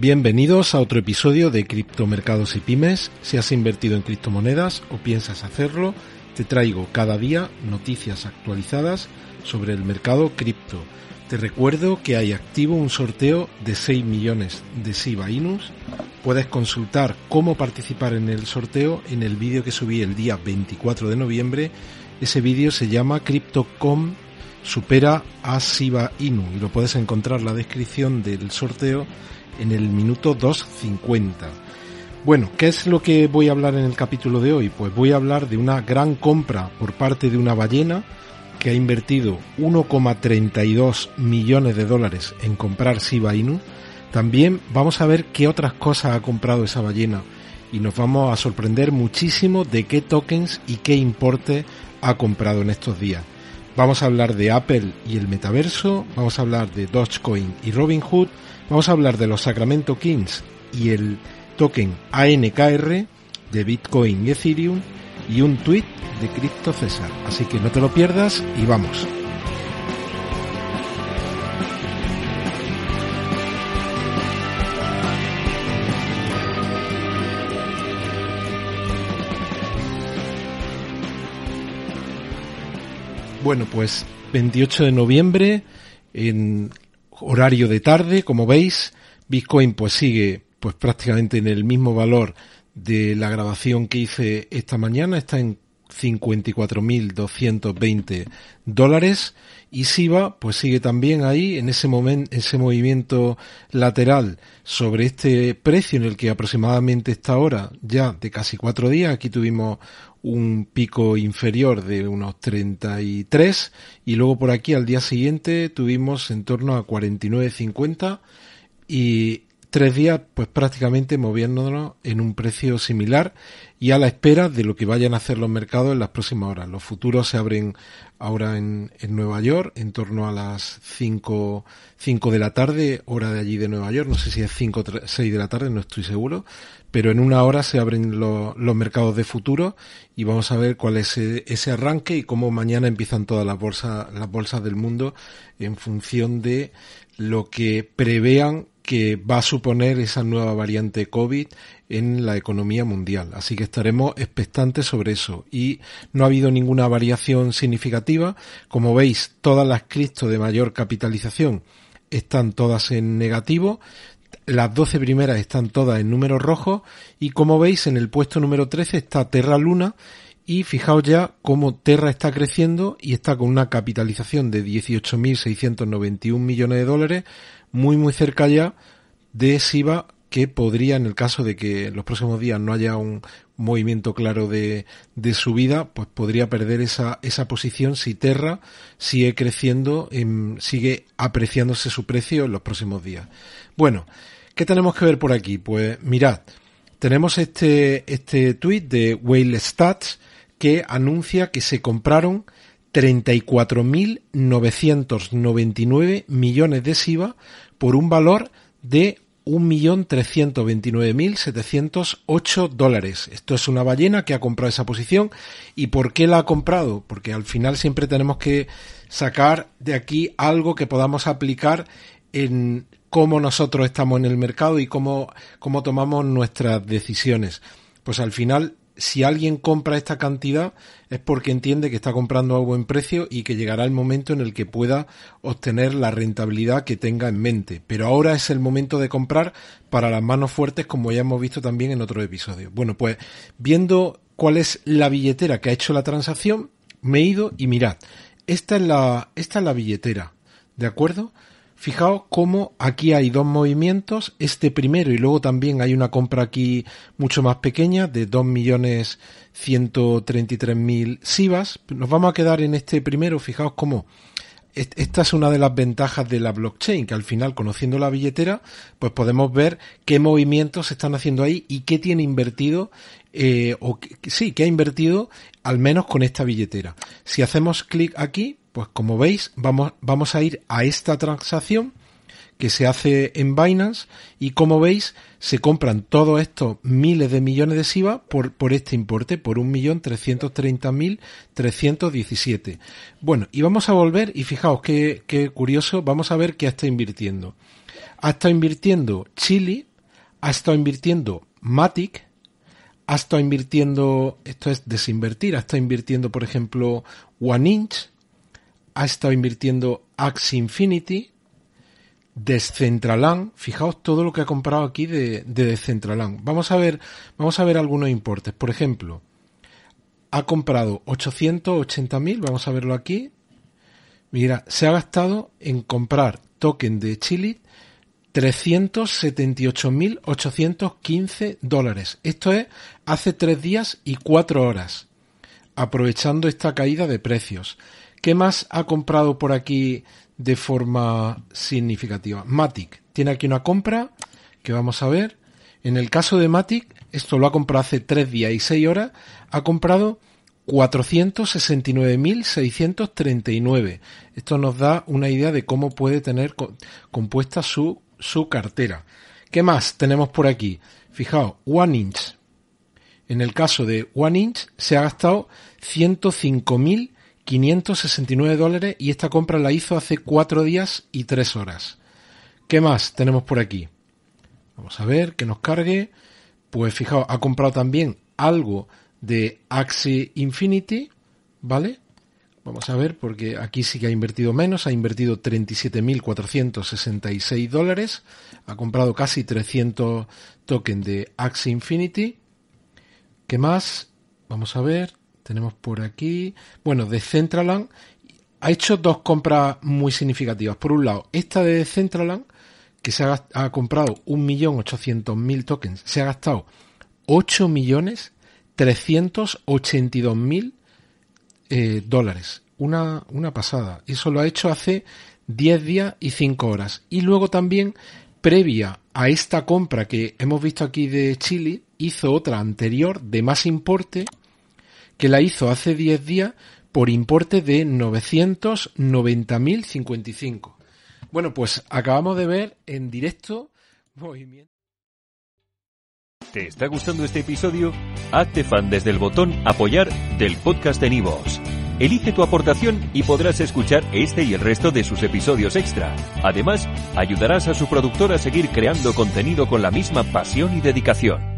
Bienvenidos a otro episodio de Criptomercados y Pymes. Si has invertido en criptomonedas o piensas hacerlo, te traigo cada día noticias actualizadas sobre el mercado cripto. Te recuerdo que hay activo un sorteo de 6 millones de Shiba Inus. Puedes consultar cómo participar en el sorteo en el vídeo que subí el día 24 de noviembre. Ese vídeo se llama Crypto.com supera a Shiba Inu y lo puedes encontrar en la descripción del sorteo en el minuto 2.50. Bueno, ¿qué es lo que voy a hablar en el capítulo de hoy? Pues voy a hablar de una gran compra por parte de una ballena que ha invertido 1,32 millones de dólares en comprar Shiba Inu. También vamos a ver qué otras cosas ha comprado esa ballena y nos vamos a sorprender muchísimo de qué tokens y qué importe ha comprado en estos días. Vamos a hablar de Apple y el metaverso, vamos a hablar de Dogecoin y Robinhood, vamos a hablar de los Sacramento Kings y el token ANKR de Bitcoin y Ethereum y un tweet de Crypto César. Así que no te lo pierdas y vamos. Bueno, pues 28 de noviembre, en horario de tarde, como veis, Bitcoin pues sigue pues prácticamente en el mismo valor de la grabación que hice esta mañana, está en 54.220 dólares y SIBA pues sigue también ahí en ese momento, ese movimiento lateral sobre este precio en el que aproximadamente está ahora ya de casi cuatro días. Aquí tuvimos un pico inferior de unos 33 y luego por aquí al día siguiente tuvimos en torno a 49.50 y tres días pues prácticamente moviéndonos en un precio similar y a la espera de lo que vayan a hacer los mercados en las próximas horas. Los futuros se abren ahora en, en Nueva York en torno a las 5, 5 de la tarde, hora de allí de Nueva York, no sé si es 5 o 6 de la tarde, no estoy seguro, pero en una hora se abren los, los mercados de futuros y vamos a ver cuál es ese, ese arranque y cómo mañana empiezan todas las bolsas, las bolsas del mundo en función de lo que prevean que va a suponer esa nueva variante COVID en la economía mundial. Así que estaremos expectantes sobre eso. Y no ha habido ninguna variación significativa. Como veis, todas las cripto de mayor capitalización están todas en negativo. Las 12 primeras están todas en números rojos. Y como veis, en el puesto número 13 está Terra Luna. Y fijaos ya cómo Terra está creciendo y está con una capitalización de 18.691 millones de dólares muy muy cerca ya de SIBA que podría, en el caso de que en los próximos días no haya un movimiento claro de, de subida, pues podría perder esa, esa posición si Terra sigue creciendo, en, sigue apreciándose su precio en los próximos días. Bueno, ¿qué tenemos que ver por aquí? Pues mirad, tenemos este, este tweet de Whale Stats que anuncia que se compraron 34.999 millones de SIVA por un valor de 1.329.708 dólares. Esto es una ballena que ha comprado esa posición. ¿Y por qué la ha comprado? Porque al final siempre tenemos que sacar de aquí algo que podamos aplicar en cómo nosotros estamos en el mercado y cómo, cómo tomamos nuestras decisiones. Pues al final si alguien compra esta cantidad es porque entiende que está comprando a buen precio y que llegará el momento en el que pueda obtener la rentabilidad que tenga en mente. Pero ahora es el momento de comprar para las manos fuertes como ya hemos visto también en otro episodio. Bueno, pues viendo cuál es la billetera que ha hecho la transacción, me he ido y mirad, esta es la, esta es la billetera, ¿de acuerdo? Fijaos cómo aquí hay dos movimientos, este primero y luego también hay una compra aquí mucho más pequeña de 2.133.000 SIVAs. Nos vamos a quedar en este primero, fijaos cómo esta es una de las ventajas de la blockchain, que al final, conociendo la billetera, pues podemos ver qué movimientos se están haciendo ahí y qué tiene invertido, eh, o sí, qué ha invertido al menos con esta billetera. Si hacemos clic aquí, pues como veis, vamos, vamos a ir a esta transacción que se hace en Binance y como veis se compran todos estos miles de millones de SIVA por, por este importe, por 1.330.317. Bueno, y vamos a volver y fijaos qué, qué curioso, vamos a ver qué está invirtiendo. Ha estado invirtiendo Chile ha estado invirtiendo Matic, ha estado invirtiendo, esto es desinvertir, ha estado invirtiendo, por ejemplo, One Inch, ha estado invirtiendo Axie Infinity, Descentraland, fijaos todo lo que ha comprado aquí de, de Descentraland. Vamos a ver, vamos a ver algunos importes. Por ejemplo, ha comprado 880.000, vamos a verlo aquí. Mira, se ha gastado en comprar token de Chile 378.815 dólares. Esto es hace tres días y cuatro horas, aprovechando esta caída de precios. ¿Qué más ha comprado por aquí de forma significativa? Matic tiene aquí una compra que vamos a ver. En el caso de Matic, esto lo ha comprado hace tres días y seis horas, ha comprado 469.639. Esto nos da una idea de cómo puede tener compuesta su su cartera. ¿Qué más tenemos por aquí? Fijaos, One Inch. En el caso de One Inch se ha gastado 105.569 dólares y esta compra la hizo hace cuatro días y tres horas. ¿Qué más tenemos por aquí? Vamos a ver que nos cargue. Pues fijaos, ha comprado también algo de Axie Infinity, ¿vale? Vamos a ver, porque aquí sí que ha invertido menos, ha invertido 37.466 dólares, ha comprado casi 300 tokens de Axie Infinity. ¿Qué más? Vamos a ver, tenemos por aquí, bueno, de Centraland ha hecho dos compras muy significativas. Por un lado, esta de Centraland, que se ha, ha comprado 1.800.000 tokens, se ha gastado 8.382.000 eh, dólares. Una, una pasada. Eso lo ha hecho hace 10 días y 5 horas. Y luego también, previa a esta compra que hemos visto aquí de Chile, hizo otra anterior de más importe que la hizo hace 10 días por importe de 990.055. Bueno, pues acabamos de ver en directo movimiento. ¿Te está gustando este episodio? Hazte fan desde el botón apoyar del podcast de Nivos. Elige tu aportación y podrás escuchar este y el resto de sus episodios extra. Además, ayudarás a su productor a seguir creando contenido con la misma pasión y dedicación.